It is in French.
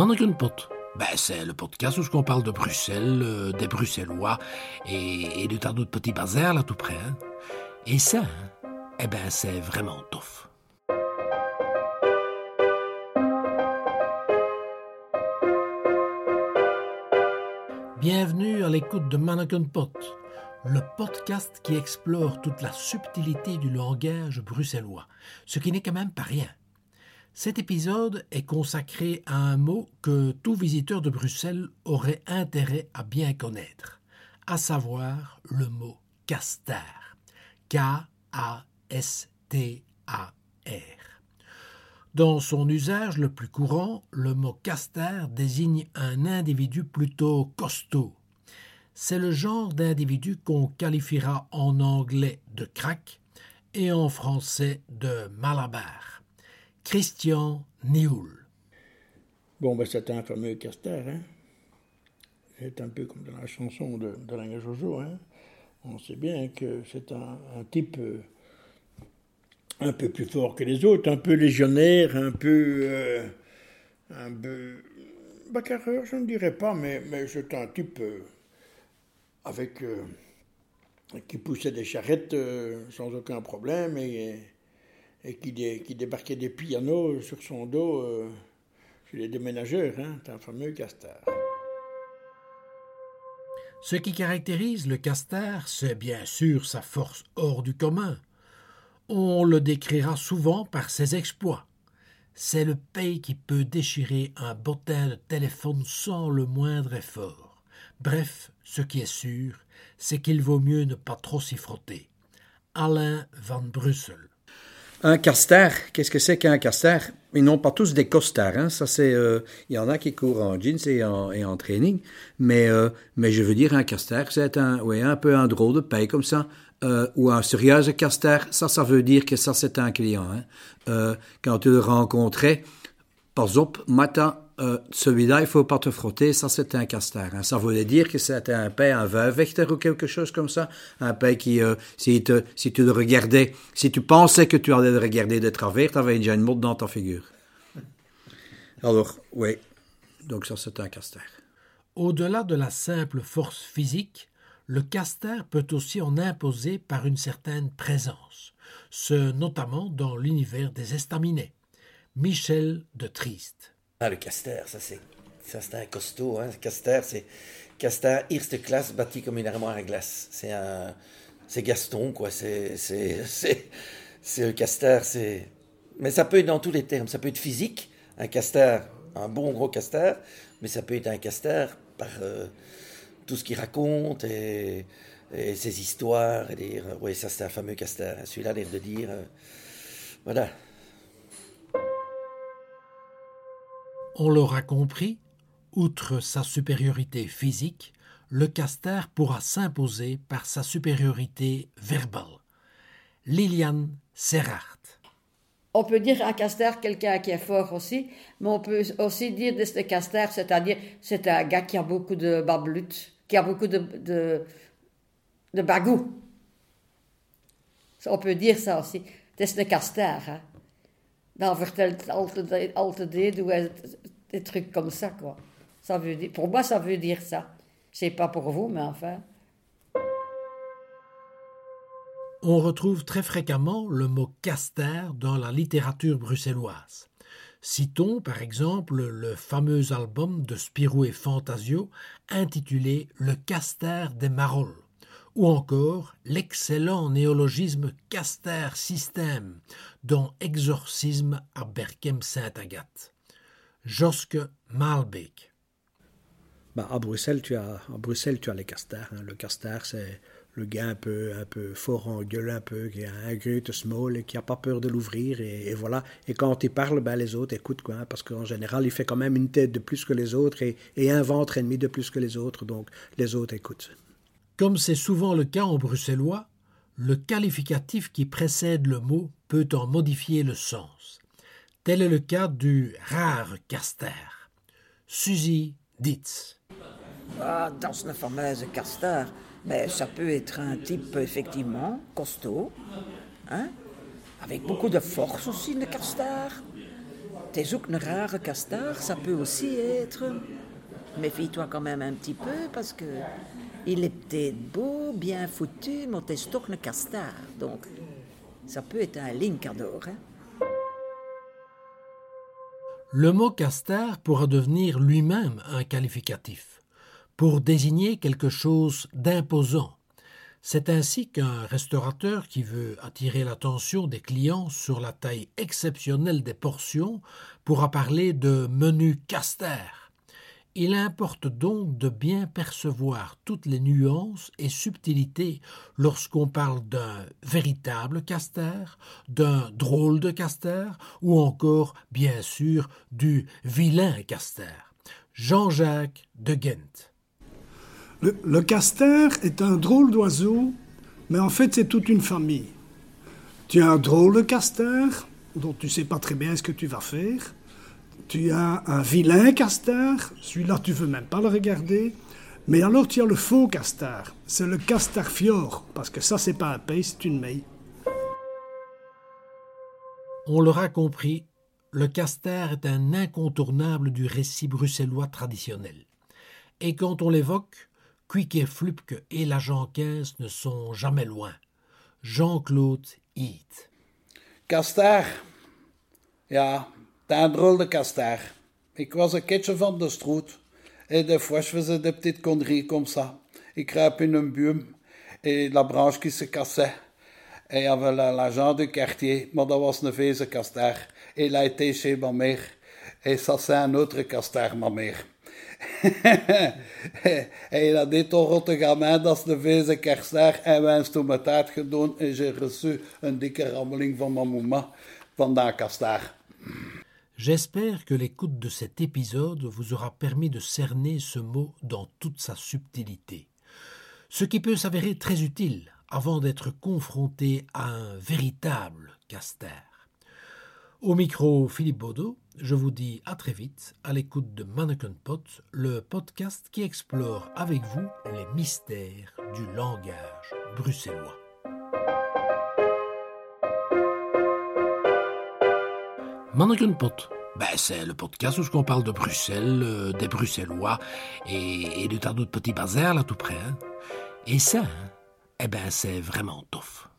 Manneken-pot. Ben, c'est le podcast où on parle de Bruxelles, euh, des Bruxellois et, et de tas d'autres petits bazars là tout près. hein. Et ça, hein, eh ben, c'est vraiment tough. Bienvenue à l'écoute de Mannequin Pot, le podcast qui explore toute la subtilité du langage bruxellois, ce qui n'est quand même pas rien. Cet épisode est consacré à un mot que tout visiteur de Bruxelles aurait intérêt à bien connaître, à savoir le mot castar. K-A-S-T-A-R. Dans son usage le plus courant, le mot castar désigne un individu plutôt costaud. C'est le genre d'individu qu'on qualifiera en anglais de crack et en français de malabar. Christian Nioul. Bon, ben, c'était un fameux castor, hein. C'est un peu comme dans la chanson de, de Langue Jojo, hein. On sait bien que c'est un, type euh, un peu plus fort que les autres, un peu légionnaire, un peu. euh, un peu. bagarreur, je ne dirais pas, mais, mais c'est un type euh, avec. qui poussait des charrettes sans aucun problème et, et qui, dé- qui débarquait des pianos sur son dos euh, chez les déménageurs, hein. Un fameux castor. Ce qui caractérise le castar, c'est bien sûr sa force hors du commun. On le décrira souvent par ses exploits. C'est le pays qui peut déchirer un bottin de téléphone sans le moindre effort. Bref, ce qui est sûr, c'est qu'il vaut mieux ne pas trop s'y frotter. Alain Van Brussel. Un castar, qu'est-ce que c'est qu'un castar Ils n'ont pas tous des costards. Hein? Ça, c'est, euh, il y en a qui courent en jeans et en, training. Mais, euh, mais je veux dire, un castar, c'est un, ouais, un peu un drôle de paille comme ça. Euh, ou un sérieux castar, ça, ça veut dire que ça, c'est un client. Hein? Euh, quand tu le rencontrais, par exemple, matin, euh, celui-là, il faut pas te frotter, ça c'est un castar. hein. Ça voulait dire que c'était un paix, un veuvechter ou quelque chose comme ça. Un paix qui, euh, si, tu le regardais, si tu pensais que tu allais le regarder de travers, tu avais déjà une mode dans ta figure. Alors, oui, donc ça c'est un castar. Au-delà de la simple force physique, le castar peut aussi en imposer par une certaine présence, ce notamment dans l'univers des estaminets. Michel de Triste. Ah, le Caster, ça c'est, ça c'est un costaud. Hein. Caster, c'est Caster Eerste classe bâti comme une armoire à glace. C'est un, c'est Gaston quoi. C'est, c'est, c'est, le Caster. C'est, mais ça peut être dans tous les termes. Ça peut être physique, un Caster, un bon gros Caster, mais ça peut être un Caster par euh, tout ce qu'il raconte et, ses histoires. Et dire, euh, ouais, ça c'est un fameux Caster. Celui-là, l'air de dire, euh, voilà. On l'aura compris, outre sa supériorité physique, le castar pourra s'imposer par sa supériorité verbale. Liliane Serrart. On peut dire un castor quelqu'un qui est fort aussi, mais on peut aussi dire de ce castor, c'est-à-dire c'est un gars qui a beaucoup de bablut, qui a beaucoup de, de, de bagou. On peut dire ça aussi. Is een castor. Dan vertelt altijd, altijd ou des trucs comme ça. Quoi. ça veut dire, pour moi, ça veut dire ça. Je sais pas pour vous, mais enfin. On retrouve très fréquemment le mot castar dans la littérature bruxelloise. Citons par exemple le fameux album de Spirou et Fantasio intitulé Le castar des Marolles, ou encore l'excellent néologisme castar système dans Exorcisme à Berkem-Sainte-Agathe. Josque Malbeek. Bah, à Bruxelles, tu as, à Bruxelles, tu as les castars. hein. Le castar, c'est le gars un peu, un peu fort en gueule, un peu, qui a un grute small et qui n'a pas peur de l'ouvrir. Et, voilà. Et quand il parle, ben, les autres écoutent, quoi. hein, parce qu'en général, il fait quand même une tête de plus que les autres et, et un ventre et demi de plus que les autres. Donc, les autres écoutent. Comme c'est souvent le cas en bruxellois, le qualificatif qui précède le mot peut en modifier le sens. Tel est le cas du rare castar. Suzy Ditz. Ah, dans une fameuse castor, mais ça peut être un type effectivement costaud, hein, avec beaucoup de force aussi, le castor. T'es zoek een rare castar, ça peut aussi être. Méfie-toi quand même un petit peu parce que il peut-être beau, bien foutu, mais t'es toch een castar. Donc, ça peut être un linkador. Hein? Le mot castar pourra devenir lui-même un qualificatif pour désigner quelque chose d'imposant. C'est ainsi qu'un restaurateur qui veut attirer l'attention des clients sur la taille exceptionnelle des portions pourra parler de menu castar. Il importe donc de bien percevoir toutes les nuances et subtilités lorsqu'on parle d'un véritable castar, d'un drôle de castar ou encore, bien sûr, du vilain castar. Jean-Jacques de Ghent. Le, le castor est un drôle d'oiseau, mais en fait c'est toute une famille. Tu as un drôle de castor, dont tu sais pas très bien ce que tu vas faire. Tu as un vilain castor, celui-là tu veux même pas le regarder. Mais alors tu as le faux castor, c'est le castor fior, parce que ça c'est pas un pays, c'est une meille. On l'aura compris, le castor est un incontournable du récit bruxellois traditionnel. Et quand on l'évoque, Quick et Flupke et l'agent 15 ne sont jamais loin. Jean-Claude Heath. Castor. Ja, dat een drôle de castor. Ik was een keertje van de stroet. Et des fois, je faisais des petites conneries comme ça. Il grimpe in un buum et la branche qui se cassait. Et il y avait la- l'agent du quartier, maar dat was een veze castor. Et il a été chez ma mère. Et ça, c'est un autre castor, ma mère. et il a dit ton rotte gamin, dat is de veze castor. En wij hebben toen mijn taart gedaan en j'ai reçu een dikke rammeling van mijn mama van dat castor. J'espère que l'écoute de cet épisode vous aura permis de cerner ce mot dans toute sa subtilité, ce qui peut s'avérer très utile avant d'être confronté à un véritable castor. Au micro Philippe Baudot, je vous dis à très vite à l'écoute de Mannequin Pot, le podcast qui explore avec vous les mystères du langage bruxellois. Mannequin Pot, ben, c'est le podcast où on parle de Bruxelles, euh, des Bruxellois et, et de tas d'autres petits bazars là tout près. hein. Et ça, hein, eh ben, c'est vraiment tough.